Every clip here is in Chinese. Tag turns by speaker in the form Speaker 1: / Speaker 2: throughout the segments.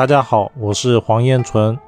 Speaker 1: 大家好，我是黄彦纯。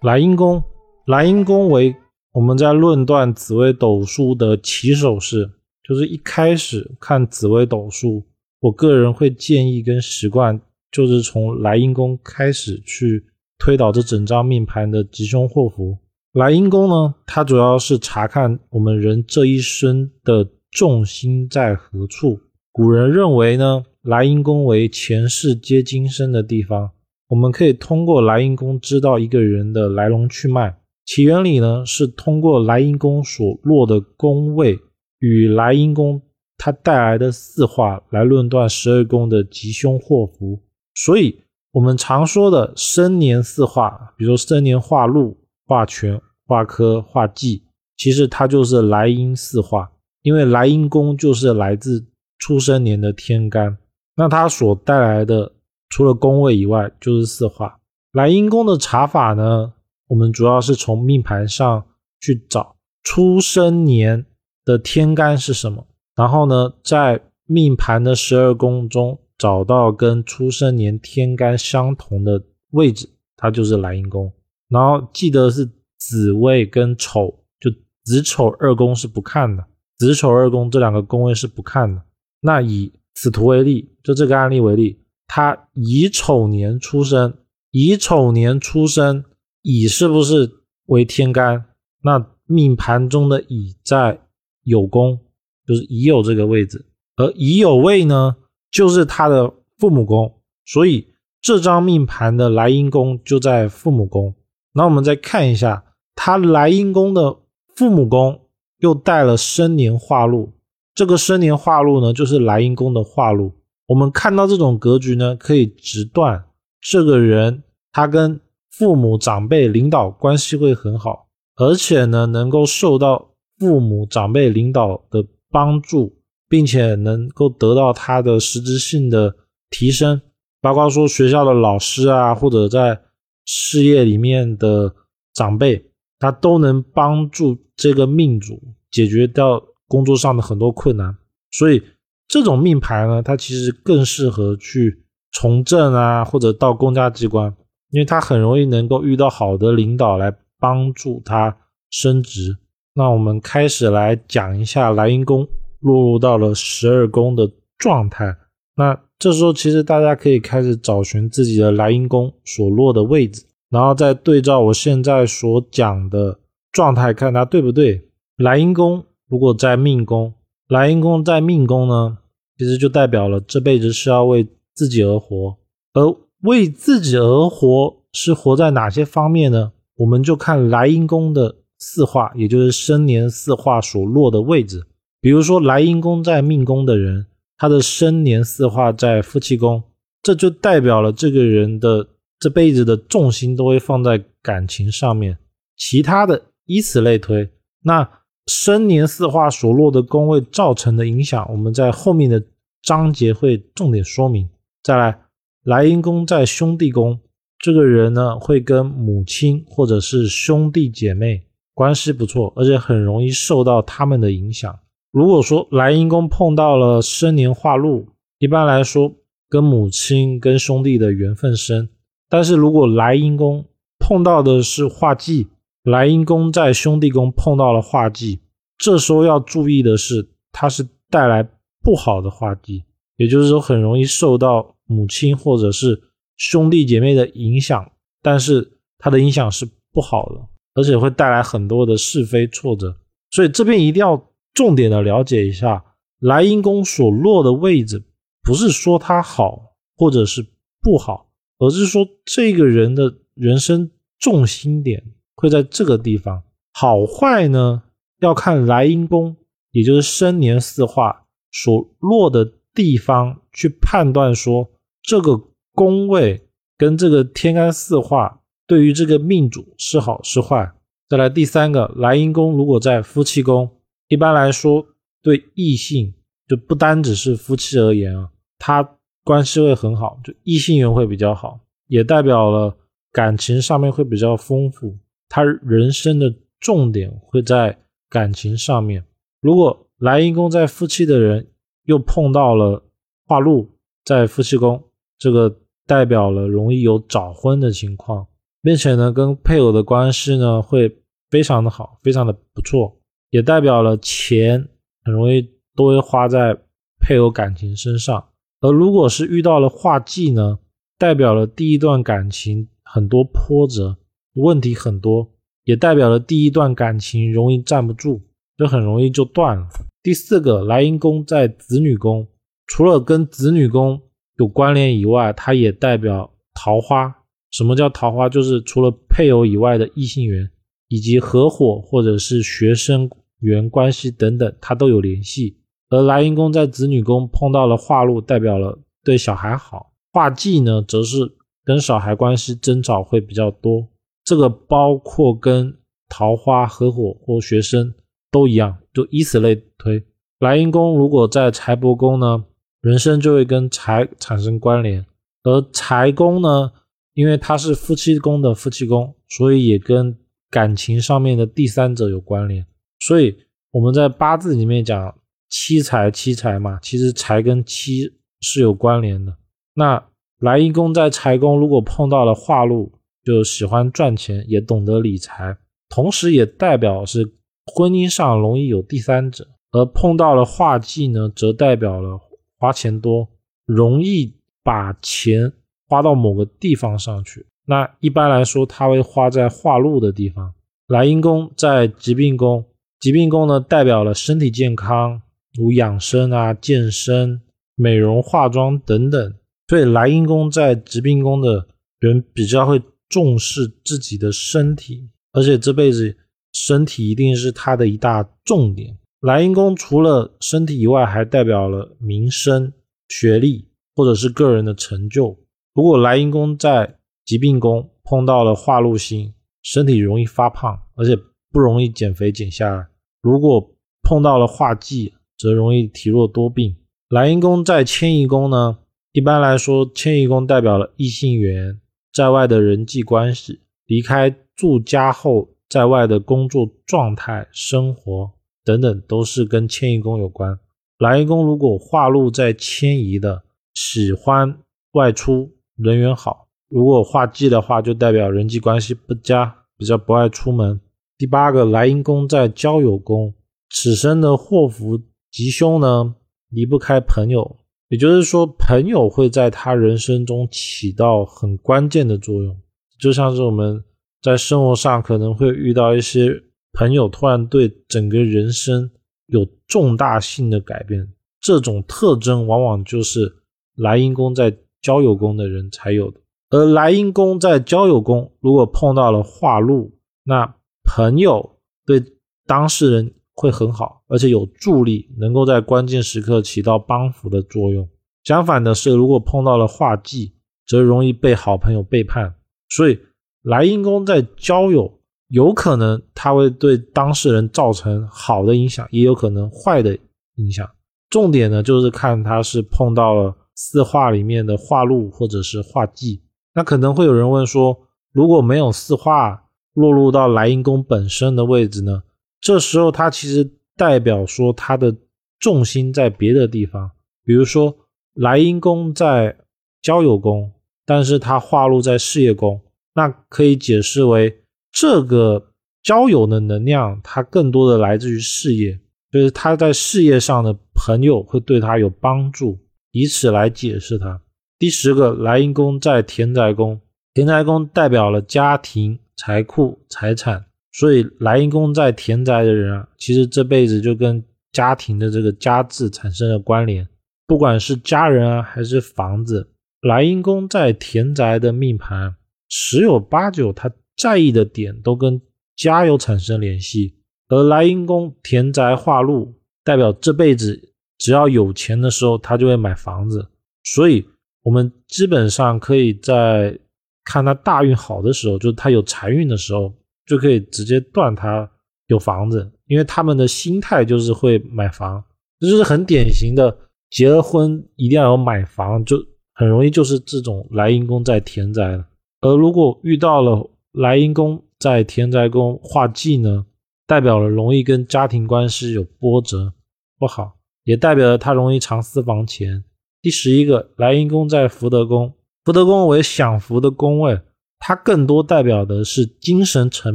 Speaker 1: 莱茵宫，莱茵宫为我们在论断紫微斗数的起手式，就是一开始看紫微斗数，我个人会建议跟习惯，就是从莱茵宫开始去推导这整张命盘的吉凶祸福。莱茵宫呢，它主要是查看我们人这一生的重心在何处。古人认为呢，莱茵宫为前世接今生的地方。我们可以通过莱茵宫知道一个人的来龙去脉。起源里呢，是通过莱茵宫所落的宫位与莱茵宫它带来的四化来论断十二宫的吉凶祸福。所以，我们常说的生年四化，比如说生年化禄、化权、化科、化忌，其实它就是莱茵四化。因为莱茵宫就是来自出生年的天干，那它所带来的。除了宫位以外，就是四化。莱茵宫的查法呢，我们主要是从命盘上去找出生年的天干是什么，然后呢，在命盘的十二宫中找到跟出生年天干相同的位置，它就是莱茵宫。然后记得是子位跟丑，就子丑二宫是不看的，子丑二宫这两个宫位是不看的。那以此图为例，就这个案例为例。他乙丑年出生，乙丑年出生，乙是不是为天干？那命盘中的乙在酉宫，就是乙酉这个位置，而乙酉位呢，就是他的父母宫，所以这张命盘的莱茵宫就在父母宫。那我们再看一下，他莱茵宫的父母宫又带了生年化禄，这个生年化禄呢，就是莱茵宫的化禄。我们看到这种格局呢，可以直断这个人他跟父母长辈领导关系会很好，而且呢能够受到父母长辈领导的帮助，并且能够得到他的实质性的提升，包括说学校的老师啊，或者在事业里面的长辈，他都能帮助这个命主解决掉工作上的很多困难，所以。这种命牌呢，它其实更适合去从政啊，或者到公家机关，因为它很容易能够遇到好的领导来帮助他升职。那我们开始来讲一下莱茵宫落入到了十二宫的状态。那这时候其实大家可以开始找寻自己的莱茵宫所落的位置，然后再对照我现在所讲的状态，看它对不对。莱茵宫如果在命宫，莱茵宫在命宫呢？其实就代表了这辈子是要为自己而活，而为自己而活是活在哪些方面呢？我们就看莱茵宫的四化，也就是生年四化所落的位置。比如说莱茵宫在命宫的人，他的生年四化在夫妻宫，这就代表了这个人的这辈子的重心都会放在感情上面。其他的以此类推，那。生年四化所落的宫位造成的影响，我们在后面的章节会重点说明。再来，莱茵宫在兄弟宫，这个人呢会跟母亲或者是兄弟姐妹关系不错，而且很容易受到他们的影响。如果说莱茵宫碰到了生年化禄，一般来说跟母亲跟兄弟的缘分深。但是如果莱茵宫碰到的是化忌，莱茵宫在兄弟宫碰到了化忌，这时候要注意的是，它是带来不好的化忌，也就是说很容易受到母亲或者是兄弟姐妹的影响，但是它的影响是不好的，而且会带来很多的是非挫折。所以这边一定要重点的了解一下莱茵宫所落的位置，不是说它好或者是不好，而是说这个人的人生重心点。会在这个地方好坏呢？要看莱茵宫，也就是生年四化所落的地方去判断，说这个宫位跟这个天干四化对于这个命主是好是坏。再来第三个，莱茵宫如果在夫妻宫，一般来说对异性就不单只是夫妻而言啊，他关系会很好，就异性缘会比较好，也代表了感情上面会比较丰富。他人生的重点会在感情上面。如果莱茵宫在夫妻的人又碰到了化禄在夫妻宫，这个代表了容易有早婚的情况，并且呢，跟配偶的关系呢会非常的好，非常的不错，也代表了钱很容易都会花在配偶感情身上。而如果是遇到了化忌呢，代表了第一段感情很多波折，问题很多，也代表了第一段感情容易站不住，就很容易就断了。第四个莱茵宫在子女宫，除了跟子女宫有关联以外，它也代表桃花。什么叫桃花？就是除了配偶以外的异性缘，以及合伙或者是学生缘关系等等，它都有联系。而莱茵宫在子女宫碰到了化禄，代表了对小孩好；化忌呢，则是跟小孩关系争吵会比较多。这个包括跟桃花、合伙或学生都一样，就以此类推。莱茵宫如果在财帛宫呢，人生就会跟财产生关联；而财宫呢，因为它是夫妻宫的夫妻宫，所以也跟感情上面的第三者有关联。所以我们在八字里面讲。七财七财嘛，其实财跟七是有关联的。那莱茵宫在财宫，如果碰到了化禄，就喜欢赚钱，也懂得理财，同时也代表是婚姻上容易有第三者。而碰到了化忌呢，则代表了花钱多，容易把钱花到某个地方上去。那一般来说，他会花在化禄的地方。来阴宫在疾病宫，疾病宫呢代表了身体健康。如养生啊、健身、美容、化妆等等，所以来阴宫在疾病宫的人比较会重视自己的身体，而且这辈子身体一定是他的一大重点。莱茵宫除了身体以外，还代表了名声、学历或者是个人的成就。如果莱茵宫在疾病宫碰到了化禄星，身体容易发胖，而且不容易减肥减下来。如果碰到了化忌，则容易体弱多病。莱茵宫在迁移宫呢，一般来说，迁移宫代表了异性缘，在外的人际关系，离开住家后在外的工作状态、生活等等，都是跟迁移宫有关。莱茵宫如果化禄在迁移的，喜欢外出，人缘好；如果化忌的话，就代表人际关系不佳，比较不爱出门。第八个，莱茵宫在交友宫，此生的祸福。吉凶呢，离不开朋友，也就是说，朋友会在他人生中起到很关键的作用。就像是我们在生活上可能会遇到一些朋友，突然对整个人生有重大性的改变，这种特征往往就是莱茵宫在交友宫的人才有的。而莱茵宫在交友宫，如果碰到了化禄，那朋友对当事人。会很好，而且有助力，能够在关键时刻起到帮扶的作用。相反的是，如果碰到了化忌，则容易被好朋友背叛。所以，来阴宫在交友，有可能他会对当事人造成好的影响，也有可能坏的影响。重点呢，就是看他是碰到了四化里面的化禄或者是化忌。那可能会有人问说，如果没有四化落入到来阴宫本身的位置呢？这时候，它其实代表说他的重心在别的地方，比如说莱茵宫在交友宫，但是它化禄在事业宫，那可以解释为这个交友的能量，它更多的来自于事业，就是他在事业上的朋友会对他有帮助，以此来解释它。第十个，莱茵宫在田宅宫，田宅宫代表了家庭、财库、财产。所以莱茵宫在田宅的人啊，其实这辈子就跟家庭的这个家字产生了关联，不管是家人啊还是房子，莱茵宫在田宅的命盘十有八九，他在意的点都跟家有产生联系。而莱茵宫田宅化禄，代表这辈子只要有钱的时候，他就会买房子。所以我们基本上可以在看他大运好的时候，就是他有财运的时候。就可以直接断他有房子，因为他们的心态就是会买房，这就是很典型的结了婚一定要有买房，就很容易就是这种来阴宫在田宅了。而如果遇到了来阴宫在田宅宫化忌呢，代表了容易跟家庭关系有波折，不好，也代表了他容易藏私房钱。第十一个来阴宫在福德宫，福德宫为享福的宫位，它更多代表的是精神层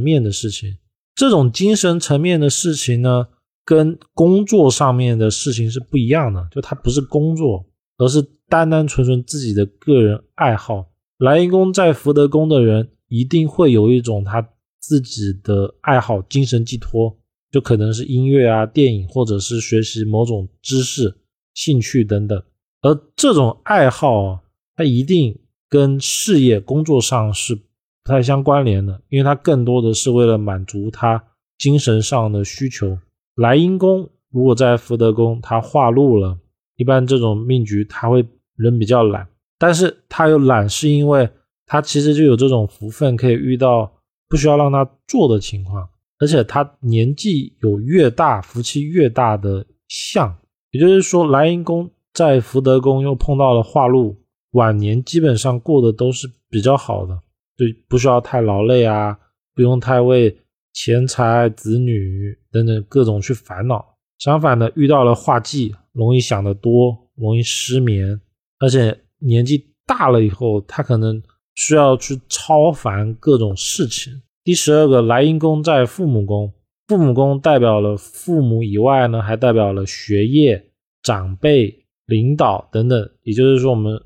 Speaker 1: 面的事情。这种精神层面的事情呢，跟工作上面的事情是不一样的，就它不是工作，而是单单纯纯自己的个人爱好。莱茵宫在福德宫的人，一定会有一种他自己的爱好、精神寄托，就可能是音乐啊、电影，或者是学习某种知识、兴趣等等。而这种爱好啊，它一定跟事业、工作上是。不太相关联的，因为他更多的是为了满足他精神上的需求。莱茵宫如果在福德宫，他化禄了，一般这种命局他会人比较懒，但是他又懒是因为他其实就有这种福分可以遇到不需要让他做的情况，而且他年纪有越大福气越大的相，也就是说莱茵宫在福德宫又碰到了化禄，晚年基本上过得都是比较好的。就不需要太劳累啊，不用太为钱财、子女等等各种去烦恼。相反的，遇到了化忌，容易想得多，容易失眠，而且年纪大了以后，他可能需要去超凡各种事情。第十二个，莱茵宫在父母宫，父母宫代表了父母以外呢，还代表了学业、长辈、领导等等，也就是说，我们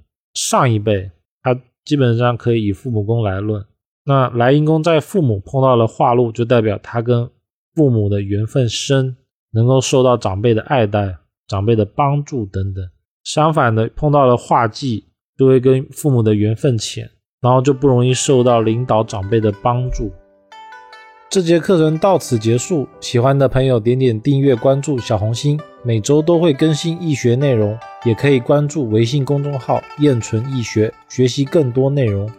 Speaker 1: 上一辈他。基本上可以以父母宫来论，那莱茵宫在父母碰到了化禄，就代表他跟父母的缘分深，能够受到长辈的爱戴、长辈的帮助等等。相反的，碰到了化忌，就会跟父母的缘分浅，然后就不容易受到领导长辈的帮助。这节课程到此结束，喜欢的朋友点点订阅、关注小红心，每周都会更新易学内容，也可以关注微信公众号“燕纯易学”，学习更多内容。